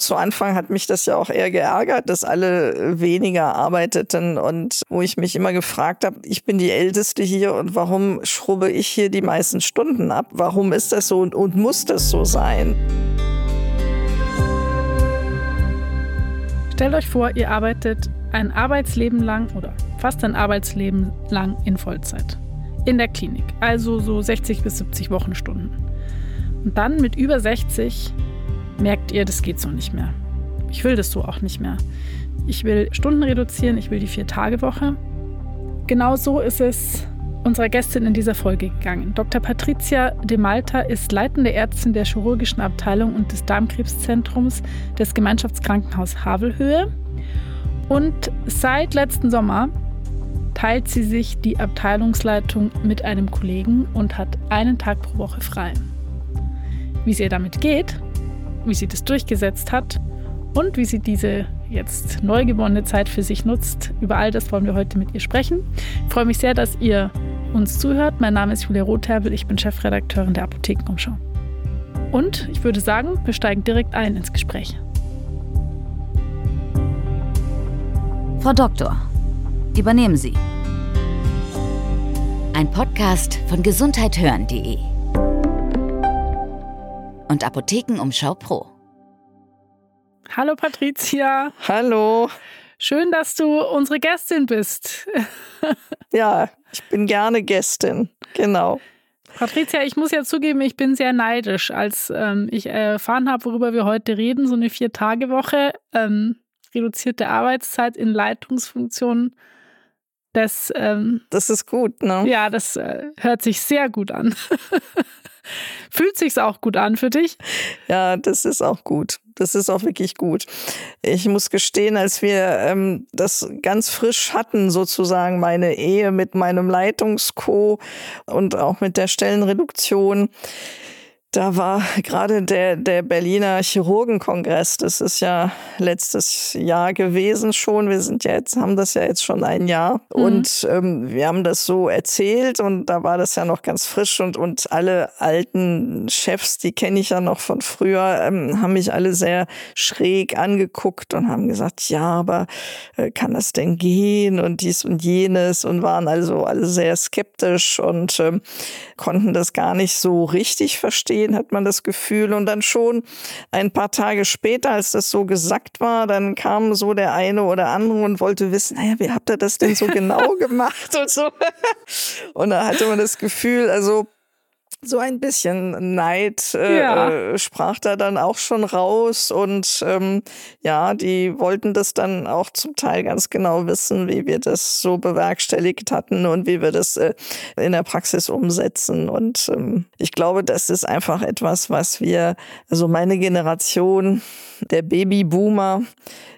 Zu Anfang hat mich das ja auch eher geärgert, dass alle weniger arbeiteten und wo ich mich immer gefragt habe, ich bin die Älteste hier und warum schrubbe ich hier die meisten Stunden ab? Warum ist das so und, und muss das so sein? Stellt euch vor, ihr arbeitet ein Arbeitsleben lang oder fast ein Arbeitsleben lang in Vollzeit. In der Klinik, also so 60 bis 70 Wochenstunden. Und dann mit über 60 merkt ihr, das geht so nicht mehr. Ich will das so auch nicht mehr. Ich will Stunden reduzieren, ich will die Vier-Tage-Woche. Genau so ist es unserer Gästin in dieser Folge gegangen. Dr. Patricia de Malta ist leitende Ärztin der chirurgischen Abteilung und des Darmkrebszentrums des Gemeinschaftskrankenhaus Havelhöhe. Und seit letzten Sommer teilt sie sich die Abteilungsleitung mit einem Kollegen und hat einen Tag pro Woche frei. Wie es ihr damit geht, wie sie das durchgesetzt hat und wie sie diese jetzt neu gewonnene Zeit für sich nutzt. Über all das wollen wir heute mit ihr sprechen. Ich freue mich sehr, dass ihr uns zuhört. Mein Name ist Julia Rotherbel, ich bin Chefredakteurin der Apothekenumschau. Und ich würde sagen, wir steigen direkt ein ins Gespräch. Frau Doktor, übernehmen Sie. Ein Podcast von gesundheithören.de und Apothekenumschau Pro. Hallo Patricia. Hallo. Schön, dass du unsere Gästin bist. ja, ich bin gerne Gästin. Genau. Patricia, ich muss ja zugeben, ich bin sehr neidisch, als ähm, ich erfahren habe, worüber wir heute reden, so eine Vier-Tage-Woche, ähm, reduzierte Arbeitszeit in Leitungsfunktionen. Das, ähm, das ist gut, ne? Ja, das äh, hört sich sehr gut an. Fühlt sich's auch gut an für dich? Ja, das ist auch gut. Das ist auch wirklich gut. Ich muss gestehen, als wir ähm, das ganz frisch hatten, sozusagen meine Ehe mit meinem Leitungsco und auch mit der Stellenreduktion, da war gerade der, der Berliner Chirurgenkongress, das ist ja letztes Jahr gewesen schon. Wir sind ja jetzt, haben das ja jetzt schon ein Jahr. Mhm. Und ähm, wir haben das so erzählt und da war das ja noch ganz frisch und, und alle alten Chefs, die kenne ich ja noch von früher, ähm, haben mich alle sehr schräg angeguckt und haben gesagt, ja, aber äh, kann das denn gehen und dies und jenes und waren also alle sehr skeptisch und ähm, konnten das gar nicht so richtig verstehen gehen, hat man das Gefühl. Und dann schon ein paar Tage später, als das so gesagt war, dann kam so der eine oder andere und wollte wissen, naja, wie habt ihr das denn so genau gemacht und so. Und da hatte man das Gefühl, also so ein bisschen Neid äh, ja. Äh, sprach da dann auch schon raus und ähm, ja, die wollten das dann auch zum Teil ganz genau wissen, wie wir das so bewerkstelligt hatten und wie wir das äh, in der Praxis umsetzen. Und ähm, ich glaube, das ist einfach etwas, was wir, also meine Generation, der Babyboomer,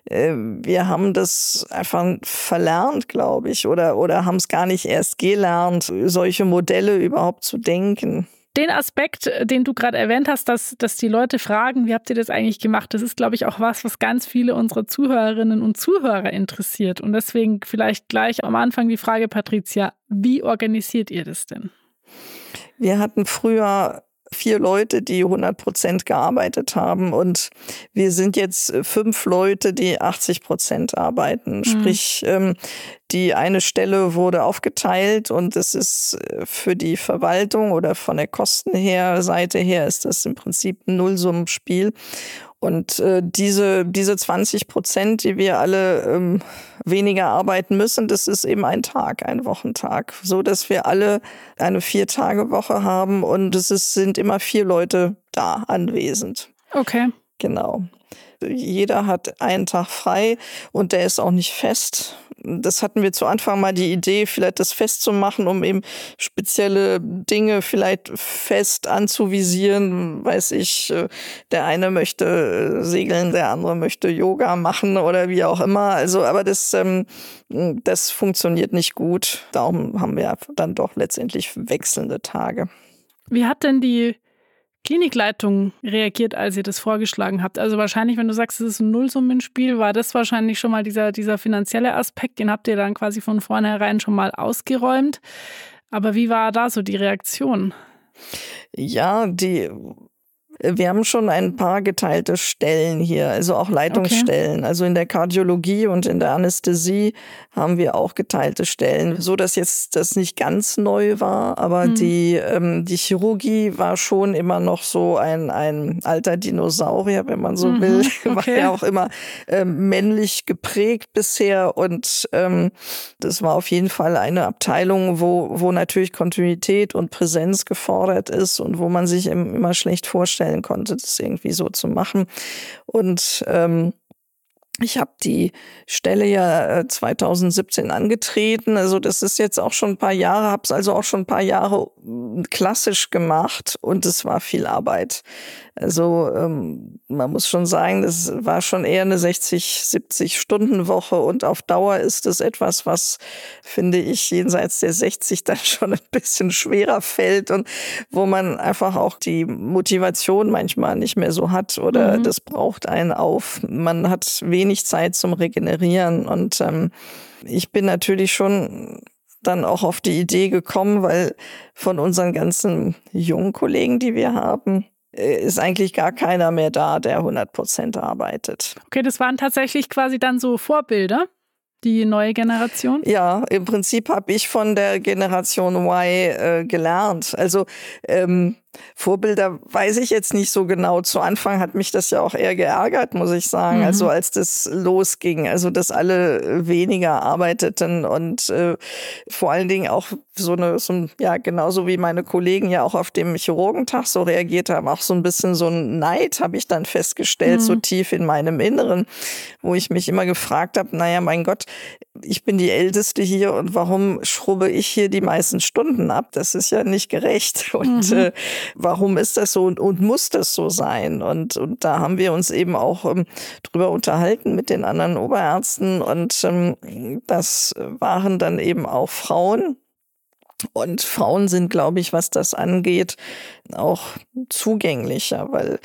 wir haben das einfach verlernt, glaube ich, oder, oder haben es gar nicht erst gelernt, solche Modelle überhaupt zu denken. Den Aspekt, äh, den du gerade erwähnt hast, dass, dass die Leute fragen, wie habt ihr das eigentlich gemacht, das ist, glaube ich, auch was, was ganz viele unserer Zuhörerinnen und Zuhörer interessiert. Und deswegen vielleicht gleich am Anfang die Frage, Patricia, wie organisiert ihr das denn? Wir hatten früher vier Leute, die 100 Prozent gearbeitet haben und wir sind jetzt fünf Leute, die 80 Prozent arbeiten. Mhm. Sprich, ähm, die eine Stelle wurde aufgeteilt und es ist äh, für die Verwaltung oder von der Kosten her, Seite her, ist das im Prinzip ein Nullsummenspiel. Und äh, diese, diese 20 Prozent, die wir alle ähm, weniger arbeiten müssen, das ist eben ein Tag, ein Wochentag, so dass wir alle eine Vier-Tage-Woche haben und es ist, sind immer vier Leute da anwesend. Okay. Genau. Jeder hat einen Tag frei und der ist auch nicht fest das hatten wir zu Anfang mal die Idee, vielleicht das festzumachen, um eben spezielle Dinge vielleicht fest anzuvisieren. Weiß ich, äh, der eine möchte äh, segeln, der andere möchte Yoga machen oder wie auch immer. Also, aber das, ähm, das funktioniert nicht gut. Darum haben wir dann doch letztendlich wechselnde Tage. Wie hat denn die Klinikleitung reagiert, als ihr das vorgeschlagen habt? Also wahrscheinlich, wenn du sagst, es ist ein Nullsummenspiel, war das wahrscheinlich schon mal dieser, dieser finanzielle Aspekt, den habt ihr dann quasi von vornherein schon mal ausgeräumt. Aber wie war da so die Reaktion? Ja, die Wir haben schon ein paar geteilte Stellen hier, also auch Leitungsstellen. Okay. Also in der Kardiologie und in der Anästhesie haben wir auch geteilte Stellen, so dass jetzt das nicht ganz neu war, aber mhm. die ähm, die Chirurgie war schon immer noch so ein ein alter Dinosaurier, wenn man so mhm. will, okay. war ja auch immer ähm, männlich geprägt bisher und ähm, das war auf jeden Fall eine Abteilung, wo wo natürlich Kontinuität und Präsenz gefordert ist und wo man sich immer schlecht vorstellen vorstellen konnte, das irgendwie so zu machen. Und ähm, ich habe die Stelle ja 2017 äh, angetreten. Also das ist jetzt auch schon ein paar Jahre, habe es also auch schon ein paar Jahre hm, klassisch gemacht und es war viel Arbeit. Also ähm, man muss schon sagen, das war schon eher eine 60, 70 Stunden Woche und auf Dauer ist es etwas, was finde ich jenseits der 60 dann schon ein bisschen schwerer fällt und wo man einfach auch die Motivation manchmal nicht mehr so hat oder mhm. das braucht einen auf. Man hat wenig Zeit zum Regenerieren und ähm, ich bin natürlich schon dann auch auf die Idee gekommen, weil von unseren ganzen jungen Kollegen, die wir haben, äh, ist eigentlich gar keiner mehr da, der 100 Prozent arbeitet. Okay, das waren tatsächlich quasi dann so Vorbilder, die neue Generation? Ja, im Prinzip habe ich von der Generation Y äh, gelernt. Also ähm, Vorbilder weiß ich jetzt nicht so genau. Zu Anfang hat mich das ja auch eher geärgert, muss ich sagen. Mhm. Also als das losging, also dass alle weniger arbeiteten und äh, vor allen Dingen auch so eine, so ein, ja, genauso wie meine Kollegen ja auch auf dem Chirurgentag so reagiert haben, auch so ein bisschen so ein Neid habe ich dann festgestellt, mhm. so tief in meinem Inneren, wo ich mich immer gefragt habe, naja, mein Gott, ich bin die Älteste hier und warum schrubbe ich hier die meisten Stunden ab? Das ist ja nicht gerecht. Und mhm. äh, warum ist das so und, und, muss das so sein? Und, und da haben wir uns eben auch ähm, drüber unterhalten mit den anderen Oberärzten und ähm, das waren dann eben auch Frauen, und Frauen sind, glaube ich, was das angeht, auch zugänglicher, weil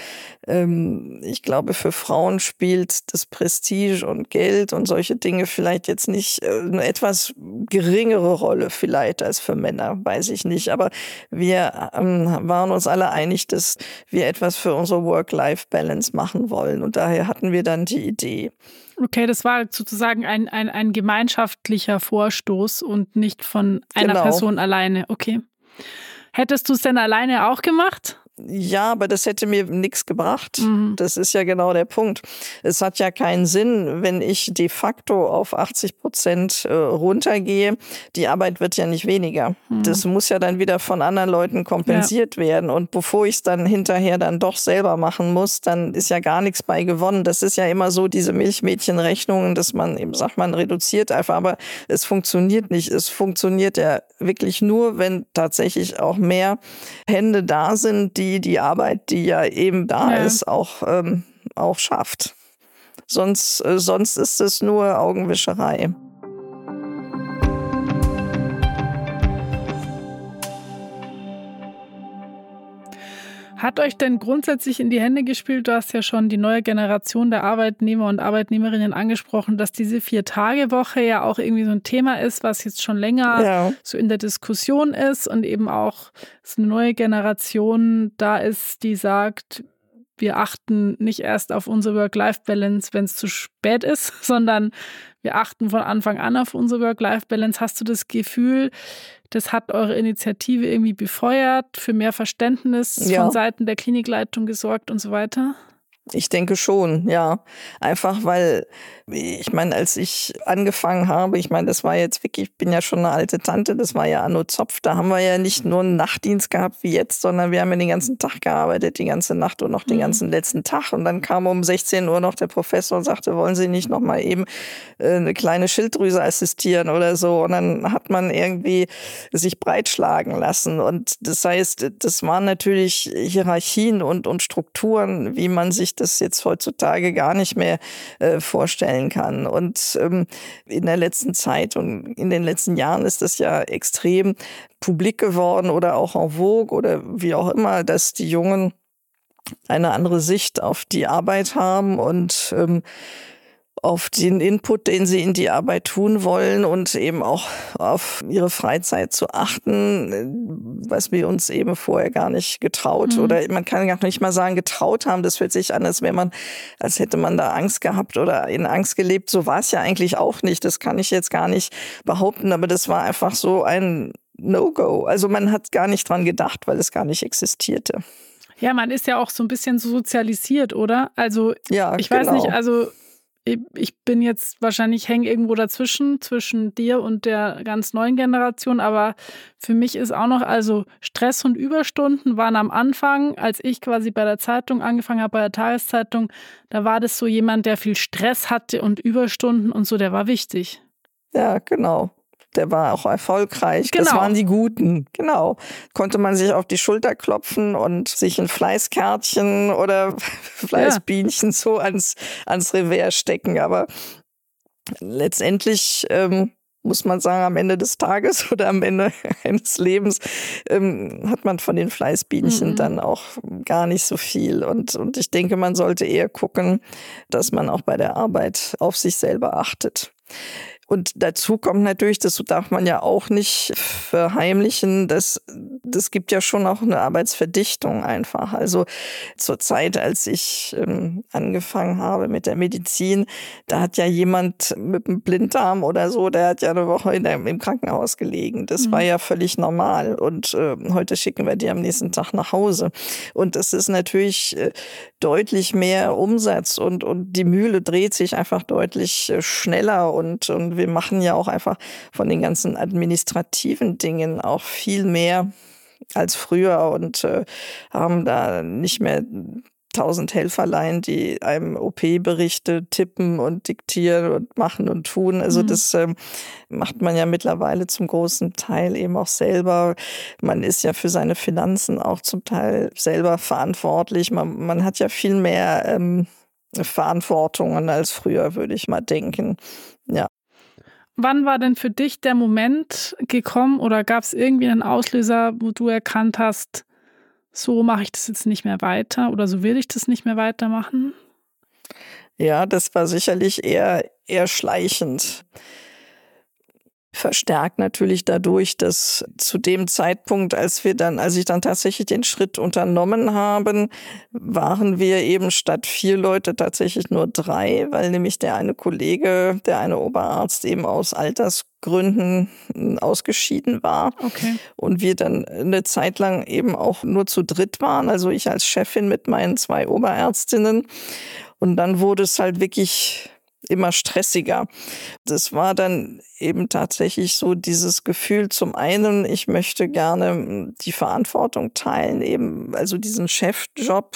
ähm, ich glaube, für Frauen spielt das Prestige und Geld und solche Dinge vielleicht jetzt nicht äh, eine etwas geringere Rolle vielleicht als für Männer, weiß ich nicht. Aber wir ähm, waren uns alle einig, dass wir etwas für unsere Work-Life-Balance machen wollen. Und daher hatten wir dann die Idee. Okay, das war sozusagen ein, ein, ein gemeinschaftlicher Vorstoß und nicht von einer genau. Person alleine. Okay. Hättest du es denn alleine auch gemacht? Ja, aber das hätte mir nichts gebracht. Mhm. Das ist ja genau der Punkt. Es hat ja keinen Sinn, wenn ich de facto auf 80 Prozent äh, runtergehe. Die Arbeit wird ja nicht weniger. Mhm. Das muss ja dann wieder von anderen Leuten kompensiert ja. werden. Und bevor ich es dann hinterher dann doch selber machen muss, dann ist ja gar nichts bei gewonnen. Das ist ja immer so diese Milchmädchenrechnungen, dass man eben sagt, man reduziert einfach. Aber es funktioniert nicht. Es funktioniert ja wirklich nur, wenn tatsächlich auch mehr Hände da sind, die die die Arbeit, die ja eben da ja. ist, auch, ähm, auch schafft. Sonst, äh, sonst ist es nur Augenwischerei. Hat euch denn grundsätzlich in die Hände gespielt, du hast ja schon die neue Generation der Arbeitnehmer und Arbeitnehmerinnen angesprochen, dass diese Vier-Tage-Woche ja auch irgendwie so ein Thema ist, was jetzt schon länger ja. so in der Diskussion ist und eben auch so eine neue Generation da ist, die sagt, wir achten nicht erst auf unsere Work-Life-Balance, wenn es zu spät ist, sondern wir achten von Anfang an auf unsere Work-Life-Balance. Hast du das Gefühl, das hat eure Initiative irgendwie befeuert, für mehr Verständnis ja. von Seiten der Klinikleitung gesorgt und so weiter? Ich denke schon, ja. Einfach weil, ich meine, als ich angefangen habe, ich meine, das war jetzt wirklich, ich bin ja schon eine alte Tante, das war ja Anno Zopf, da haben wir ja nicht nur einen Nachtdienst gehabt wie jetzt, sondern wir haben ja den ganzen Tag gearbeitet, die ganze Nacht und noch den mhm. ganzen letzten Tag. Und dann kam um 16 Uhr noch der Professor und sagte, wollen Sie nicht noch mal eben äh, eine kleine Schilddrüse assistieren oder so? Und dann hat man irgendwie sich breitschlagen lassen. Und das heißt, das waren natürlich Hierarchien und, und Strukturen, wie man sich das jetzt heutzutage gar nicht mehr äh, vorstellen kann. Und ähm, in der letzten Zeit und in den letzten Jahren ist das ja extrem publik geworden oder auch en vogue oder wie auch immer, dass die Jungen eine andere Sicht auf die Arbeit haben und ähm, auf den Input, den sie in die Arbeit tun wollen und eben auch auf ihre Freizeit zu achten, was wir uns eben vorher gar nicht getraut mhm. oder man kann gar nicht mal sagen getraut haben. Das hört sich an, als wäre man, als hätte man da Angst gehabt oder in Angst gelebt. So war es ja eigentlich auch nicht. Das kann ich jetzt gar nicht behaupten, aber das war einfach so ein No-Go. Also man hat gar nicht dran gedacht, weil es gar nicht existierte. Ja, man ist ja auch so ein bisschen sozialisiert, oder? Also ja, ich genau. weiß nicht, also ich bin jetzt wahrscheinlich hänge irgendwo dazwischen, zwischen dir und der ganz neuen Generation, aber für mich ist auch noch, also Stress und Überstunden waren am Anfang, als ich quasi bei der Zeitung angefangen habe, bei der Tageszeitung, da war das so jemand, der viel Stress hatte und Überstunden und so, der war wichtig. Ja, genau der war auch erfolgreich. Genau. Das waren die Guten. Genau. Konnte man sich auf die Schulter klopfen und sich ein Fleißkärtchen oder Fleißbienchen ja. so ans, ans Revers stecken. Aber letztendlich ähm, muss man sagen, am Ende des Tages oder am Ende eines Lebens ähm, hat man von den Fleißbienchen mhm. dann auch gar nicht so viel. Und, und ich denke, man sollte eher gucken, dass man auch bei der Arbeit auf sich selber achtet. Und dazu kommt natürlich, das darf man ja auch nicht verheimlichen, dass das gibt ja schon auch eine Arbeitsverdichtung einfach. Also zur Zeit, als ich ähm, angefangen habe mit der Medizin, da hat ja jemand mit einem Blinddarm oder so, der hat ja eine Woche in der, im Krankenhaus gelegen. Das mhm. war ja völlig normal. Und äh, heute schicken wir die am nächsten Tag nach Hause. Und das ist natürlich äh, deutlich mehr Umsatz und, und die Mühle dreht sich einfach deutlich äh, schneller und, und wir machen ja auch einfach von den ganzen administrativen Dingen auch viel mehr als früher und äh, haben da nicht mehr tausend Helferlein, die einem OP-Berichte tippen und diktieren und machen und tun. Also mhm. das ähm, macht man ja mittlerweile zum großen Teil eben auch selber. Man ist ja für seine Finanzen auch zum Teil selber verantwortlich. Man, man hat ja viel mehr ähm, Verantwortungen als früher, würde ich mal denken. Ja. Wann war denn für dich der Moment gekommen oder gab es irgendwie einen Auslöser, wo du erkannt hast, so mache ich das jetzt nicht mehr weiter oder so will ich das nicht mehr weitermachen? Ja, das war sicherlich eher, eher schleichend verstärkt natürlich dadurch, dass zu dem Zeitpunkt, als wir dann, als ich dann tatsächlich den Schritt unternommen haben, waren wir eben statt vier Leute tatsächlich nur drei, weil nämlich der eine Kollege, der eine Oberarzt eben aus Altersgründen ausgeschieden war. Okay. Und wir dann eine Zeit lang eben auch nur zu dritt waren, also ich als Chefin mit meinen zwei Oberärztinnen. Und dann wurde es halt wirklich immer stressiger. Das war dann eben tatsächlich so dieses Gefühl zum einen, ich möchte gerne hm, die Verantwortung teilen, eben also diesen Chefjob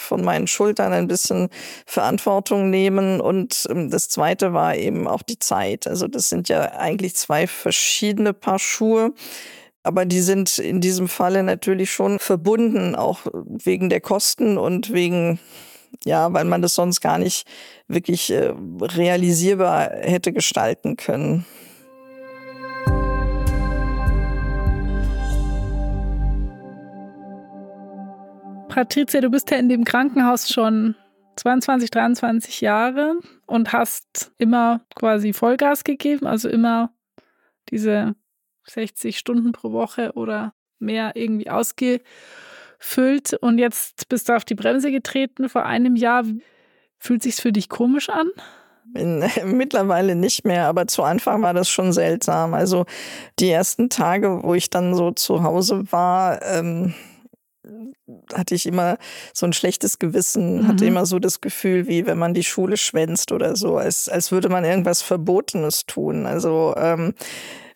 von meinen Schultern ein bisschen Verantwortung nehmen. Und hm, das Zweite war eben auch die Zeit. Also das sind ja eigentlich zwei verschiedene Paar Schuhe. Aber die sind in diesem Falle natürlich schon verbunden, auch wegen der Kosten und wegen ja, weil man das sonst gar nicht wirklich äh, realisierbar hätte gestalten können. Patricia, du bist ja in dem Krankenhaus schon 22, 23 Jahre und hast immer quasi Vollgas gegeben, also immer diese 60 Stunden pro Woche oder mehr irgendwie ausge füllt und jetzt bist du auf die Bremse getreten vor einem Jahr. Fühlt sich's für dich komisch an? Mittlerweile nicht mehr, aber zu Anfang war das schon seltsam. Also die ersten Tage, wo ich dann so zu Hause war, ähm, hatte ich immer so ein schlechtes Gewissen, mhm. hatte immer so das Gefühl, wie wenn man die Schule schwänzt oder so, als, als würde man irgendwas Verbotenes tun. Also ähm,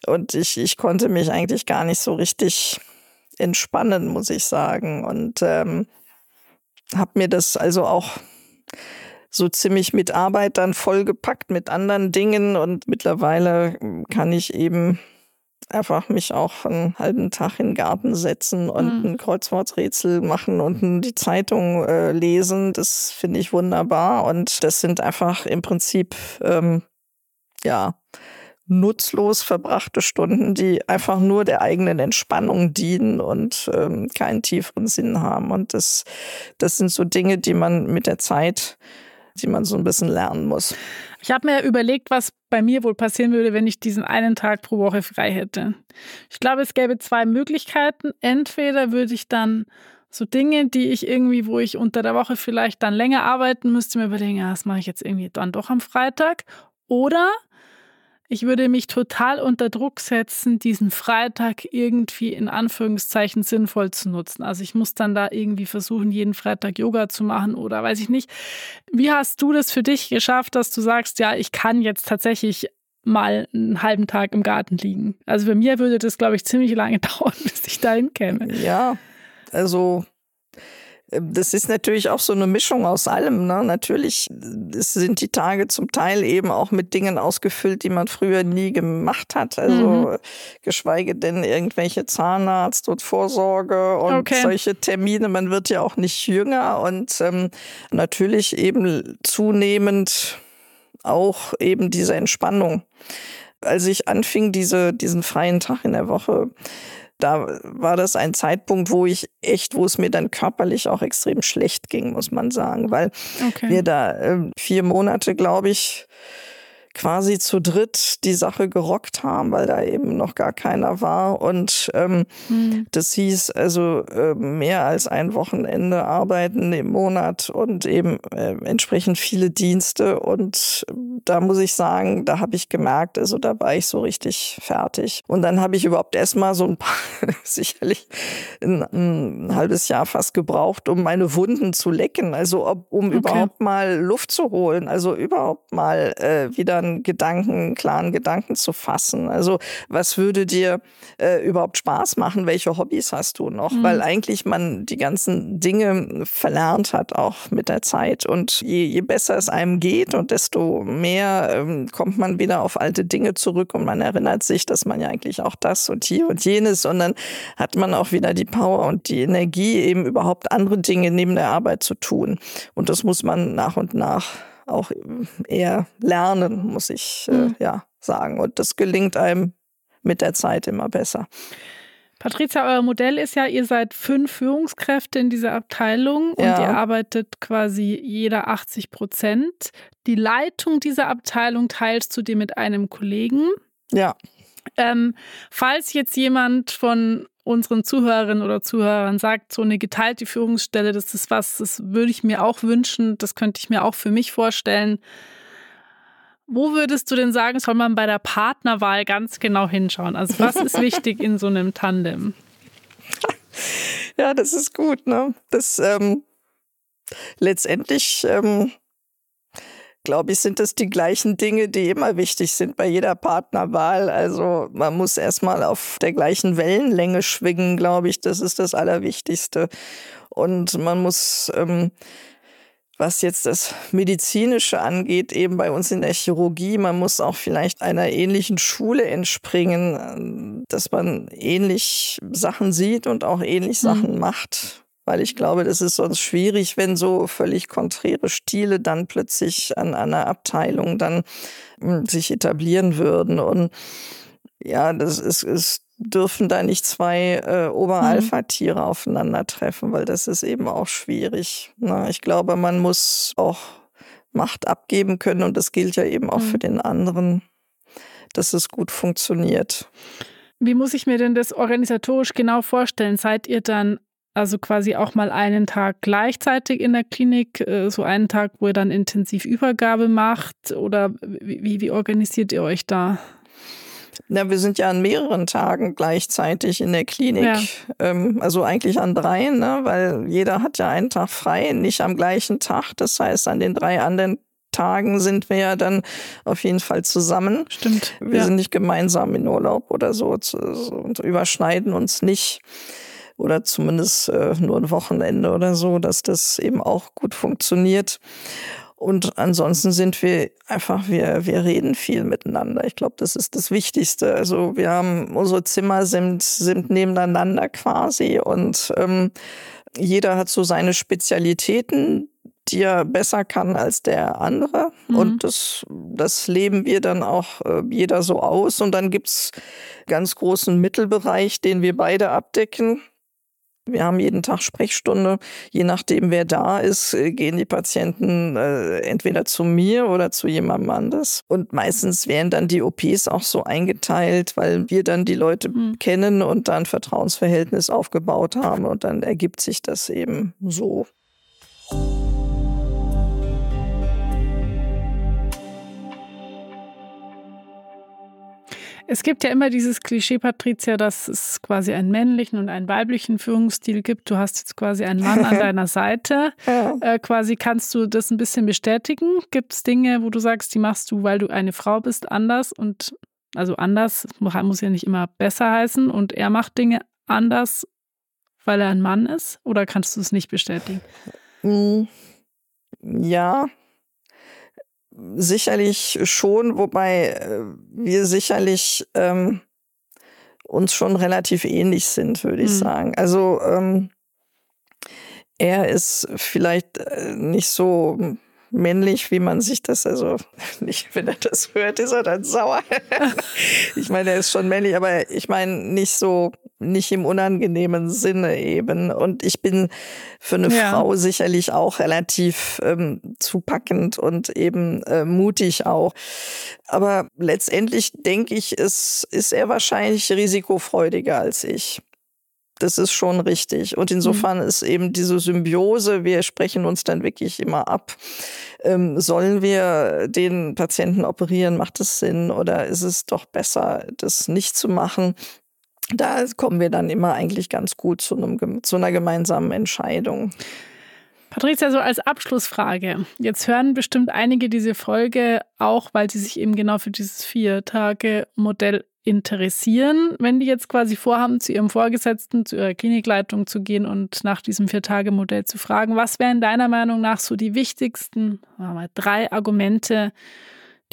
und ich, ich konnte mich eigentlich gar nicht so richtig entspannen, muss ich sagen. Und ähm, habe mir das also auch so ziemlich mit Arbeit dann vollgepackt mit anderen Dingen und mittlerweile kann ich eben einfach mich auch einen halben Tag in den Garten setzen und mhm. ein Kreuzworträtsel machen und die Zeitung äh, lesen. Das finde ich wunderbar und das sind einfach im Prinzip ähm, ja nutzlos verbrachte Stunden, die einfach nur der eigenen Entspannung dienen und ähm, keinen tieferen Sinn haben. Und das, das sind so Dinge, die man mit der Zeit die man so ein bisschen lernen muss. Ich habe mir überlegt, was bei mir wohl passieren würde, wenn ich diesen einen Tag pro Woche frei hätte. Ich glaube, es gäbe zwei Möglichkeiten. Entweder würde ich dann so Dinge, die ich irgendwie, wo ich unter der Woche vielleicht dann länger arbeiten müsste, mir überlegen, ja, das mache ich jetzt irgendwie dann doch am Freitag. Oder ich würde mich total unter Druck setzen, diesen Freitag irgendwie in Anführungszeichen sinnvoll zu nutzen. Also ich muss dann da irgendwie versuchen, jeden Freitag Yoga zu machen oder weiß ich nicht. Wie hast du das für dich geschafft, dass du sagst, ja, ich kann jetzt tatsächlich mal einen halben Tag im Garten liegen? Also bei mir würde das, glaube ich, ziemlich lange dauern, bis ich dahin käme. Ja, also das ist natürlich auch so eine Mischung aus allem. Ne? Natürlich sind die Tage zum Teil eben auch mit Dingen ausgefüllt, die man früher nie gemacht hat. Also mhm. geschweige denn irgendwelche Zahnarzt und Vorsorge und okay. solche Termine. Man wird ja auch nicht jünger und ähm, natürlich eben zunehmend auch eben diese Entspannung. Als ich anfing, diese, diesen freien Tag in der Woche da war das ein Zeitpunkt, wo ich echt, wo es mir dann körperlich auch extrem schlecht ging, muss man sagen, weil okay. wir da äh, vier Monate, glaube ich, quasi zu dritt die Sache gerockt haben, weil da eben noch gar keiner war. Und ähm, mhm. das hieß also äh, mehr als ein Wochenende arbeiten im Monat und eben äh, entsprechend viele Dienste. Und da muss ich sagen, da habe ich gemerkt, also da war ich so richtig fertig. Und dann habe ich überhaupt erstmal so ein paar, sicherlich ein, ein, halbes Jahr fast gebraucht, um meine Wunden zu lecken. Also ob, um okay. überhaupt mal Luft zu holen, also überhaupt mal äh, wieder klaren Gedanken, klaren Gedanken zu fassen. Also was würde dir äh, überhaupt Spaß machen? Welche Hobbys hast du noch? Mhm. Weil eigentlich man die ganzen Dinge verlernt hat, auch mit der Zeit. Und je, je besser es einem geht und desto mehr ähm, kommt man wieder auf alte Dinge zurück und man erinnert sich, dass man ja eigentlich auch das und hier und jenes und dann hat man auch wieder die Power und die Energie, eben überhaupt andere Dinge neben der Arbeit zu tun. Und das muss man nach und nach auch eher lernen, muss ich äh, mhm. ja sagen. Und das gelingt einem mit der Zeit immer besser. Patricia, euer Modell ist ja, ihr seid fünf Führungskräfte in dieser Abteilung und ja. ihr arbeitet quasi jeder 80 Prozent. Die Leitung dieser Abteilung teilst du dir mit einem Kollegen. Ja. Ähm, falls jetzt jemand von unseren Zuhörerinnen oder Zuhörern sagt, so eine geteilte Führungsstelle, das ist was, das würde ich mir auch wünschen, das könnte ich mir auch für mich vorstellen. Wo würdest du denn sagen, soll man bei der Partnerwahl ganz genau hinschauen? Also was ist wichtig in so einem Tandem? Ja, das ist gut. Ne? Das ähm, letztendlich ähm, glaube ich, sind das die gleichen Dinge, die immer wichtig sind bei jeder Partnerwahl. Also man muss erstmal auf der gleichen Wellenlänge schwingen, glaube ich. Das ist das Allerwichtigste. Und man muss, ähm, was jetzt das Medizinische angeht, eben bei uns in der Chirurgie, man muss auch vielleicht einer ähnlichen Schule entspringen, dass man ähnlich Sachen sieht und auch ähnlich mhm. Sachen macht weil ich glaube, das ist sonst schwierig, wenn so völlig konträre Stile dann plötzlich an einer Abteilung dann hm, sich etablieren würden. Und ja, das ist, es dürfen da nicht zwei äh, Oberalpha-Tiere mhm. aufeinandertreffen, weil das ist eben auch schwierig. Na, ich glaube, man muss auch Macht abgeben können und das gilt ja eben auch mhm. für den anderen, dass es gut funktioniert. Wie muss ich mir denn das organisatorisch genau vorstellen? Seid ihr dann also quasi auch mal einen Tag gleichzeitig in der Klinik, äh, so einen Tag, wo ihr dann intensiv Übergabe macht? Oder wie, wie organisiert ihr euch da? Ja, wir sind ja an mehreren Tagen gleichzeitig in der Klinik. Ja. Ähm, also eigentlich an drei, ne? weil jeder hat ja einen Tag frei, nicht am gleichen Tag. Das heißt, an den drei anderen Tagen sind wir ja dann auf jeden Fall zusammen. Stimmt. Wir ja. sind nicht gemeinsam in Urlaub oder so und überschneiden uns nicht oder zumindest äh, nur ein Wochenende oder so, dass das eben auch gut funktioniert. Und ansonsten sind wir einfach, wir, wir reden viel miteinander. Ich glaube, das ist das Wichtigste. Also wir haben, unsere Zimmer sind, sind nebeneinander quasi und ähm, jeder hat so seine Spezialitäten, die er besser kann als der andere. Mhm. Und das, das leben wir dann auch äh, jeder so aus. Und dann gibt's ganz großen Mittelbereich, den wir beide abdecken Wir haben jeden Tag Sprechstunde. Je nachdem, wer da ist, äh, gehen die Patienten äh, entweder zu mir oder zu jemandem anders. Und meistens werden dann die OPs auch so eingeteilt, weil wir dann die Leute mhm. kennen und dann Vertrauensverhältnis aufgebaut haben. Und dann ergibt sich das eben so. Es gibt ja immer dieses Klischee, Patricia, dass es quasi einen männlichen und einen weiblichen Führungsstil gibt. Du hast jetzt quasi einen Mann an deiner Seite. Ja. Äh, quasi kannst du das ein bisschen bestätigen? Gibt es Dinge, wo du sagst, die machst du, weil du eine Frau bist, anders und also anders muss ja nicht immer besser heißen und er macht Dinge anders, weil er ein Mann ist? Oder kannst du es nicht bestätigen? Hm. Ja, sicherlich schon, wobei äh, wir sicherlich ähm, uns schon relativ ähnlich sind, würde ich mhm. sagen. Also ähm, er ist vielleicht äh, nicht so männlich, wie man sich das, also nicht, wenn er das hört, ist er dann sauer. ich meine, er ist schon männlich, aber ich meine nicht so, nicht im unangenehmen Sinne eben. Und ich bin für eine ja. Frau sicherlich auch relativ ähm, zupackend und eben äh, mutig auch. Aber letztendlich denke ich, ist, ist er wahrscheinlich risikofreudiger als ich. Das ist schon richtig. Und insofern mhm. ist eben diese Symbiose, wir sprechen uns dann wirklich immer ab. Ähm, sollen wir den Patienten operieren? Macht es Sinn? Oder ist es doch besser, das nicht zu machen? Da kommen wir dann immer eigentlich ganz gut zu, einem, zu einer gemeinsamen Entscheidung. Patricia, so als Abschlussfrage. Jetzt hören bestimmt einige diese Folge auch, weil sie sich eben genau für dieses Vier-Tage-Modell interessieren, wenn die jetzt quasi vorhaben, zu ihrem Vorgesetzten, zu ihrer Klinikleitung zu gehen und nach diesem Vier-Tage-Modell zu fragen, was wären deiner Meinung nach so die wichtigsten mal, drei Argumente,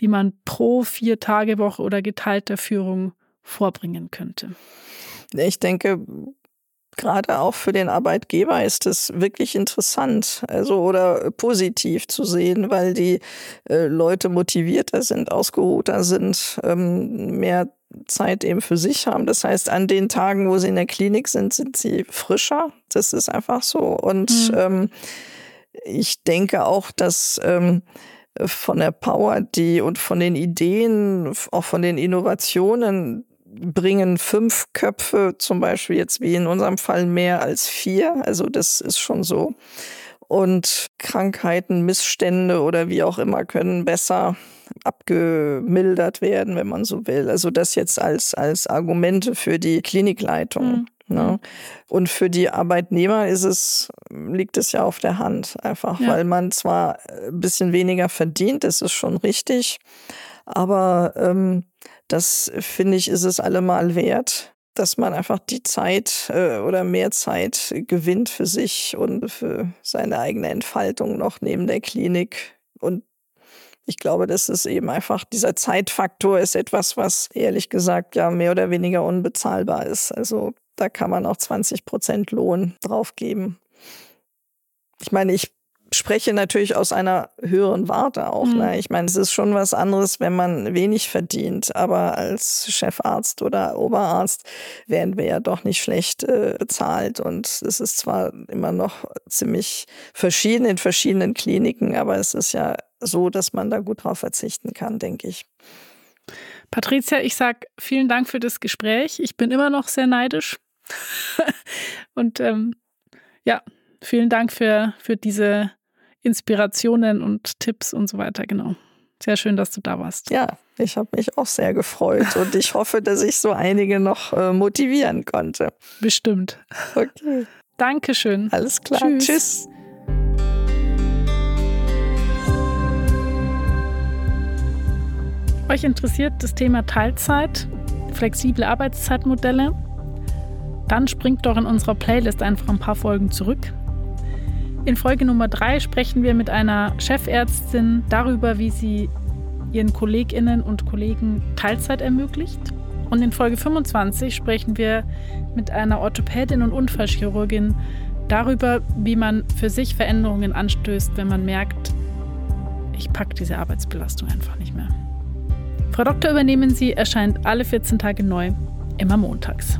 die man pro Vier-Tage-Woche oder geteilter Führung vorbringen könnte? Ich denke, gerade auch für den Arbeitgeber ist es wirklich interessant, also oder positiv zu sehen, weil die äh, Leute motivierter sind, ausgeruhter sind, ähm, mehr Zeit eben für sich haben. Das heißt, an den Tagen, wo sie in der Klinik sind, sind sie frischer. Das ist einfach so. Und mhm. ähm, ich denke auch, dass ähm, von der Power, die und von den Ideen, auch von den Innovationen, bringen fünf Köpfe zum Beispiel jetzt wie in unserem Fall mehr als vier. Also das ist schon so. Und Krankheiten, Missstände oder wie auch immer können besser abgemildert werden, wenn man so will. Also das jetzt als, als Argumente für die Klinikleitung. Mhm. Ne? Und für die Arbeitnehmer ist es, liegt es ja auf der Hand, einfach, ja. weil man zwar ein bisschen weniger verdient, das ist schon richtig, aber ähm, das finde ich, ist es allemal wert, dass man einfach die Zeit äh, oder mehr Zeit gewinnt für sich und für seine eigene Entfaltung noch neben der Klinik. Und ich glaube, das ist eben einfach, dieser Zeitfaktor ist etwas, was ehrlich gesagt ja mehr oder weniger unbezahlbar ist. Also da kann man auch 20 Prozent Lohn draufgeben. Ich meine, ich spreche natürlich aus einer höheren Warte auch. Mhm. Ne? Ich meine, es ist schon was anderes, wenn man wenig verdient, aber als Chefarzt oder Oberarzt werden wir ja doch nicht schlecht äh, bezahlt und es ist zwar immer noch ziemlich verschieden in verschiedenen Kliniken, aber es ist ja so, dass man da gut drauf verzichten kann, denke ich. Patricia, ich sage vielen Dank für das Gespräch. Ich bin immer noch sehr neidisch. und ähm, ja, vielen Dank für, für diese Inspirationen und Tipps und so weiter. Genau. Sehr schön, dass du da warst. Ja, ich habe mich auch sehr gefreut und ich hoffe, dass ich so einige noch äh, motivieren konnte. Bestimmt. Okay. Dankeschön. Alles klar. Tschüss. Tschüss. Euch interessiert das Thema Teilzeit, flexible Arbeitszeitmodelle? Dann springt doch in unserer Playlist einfach ein paar Folgen zurück. In Folge Nummer 3 sprechen wir mit einer Chefärztin darüber, wie sie ihren Kolleginnen und Kollegen Teilzeit ermöglicht. Und in Folge 25 sprechen wir mit einer Orthopädin und Unfallchirurgin darüber, wie man für sich Veränderungen anstößt, wenn man merkt, ich packe diese Arbeitsbelastung einfach nicht mehr. Frau Doktor übernehmen Sie erscheint alle 14 Tage neu, immer montags.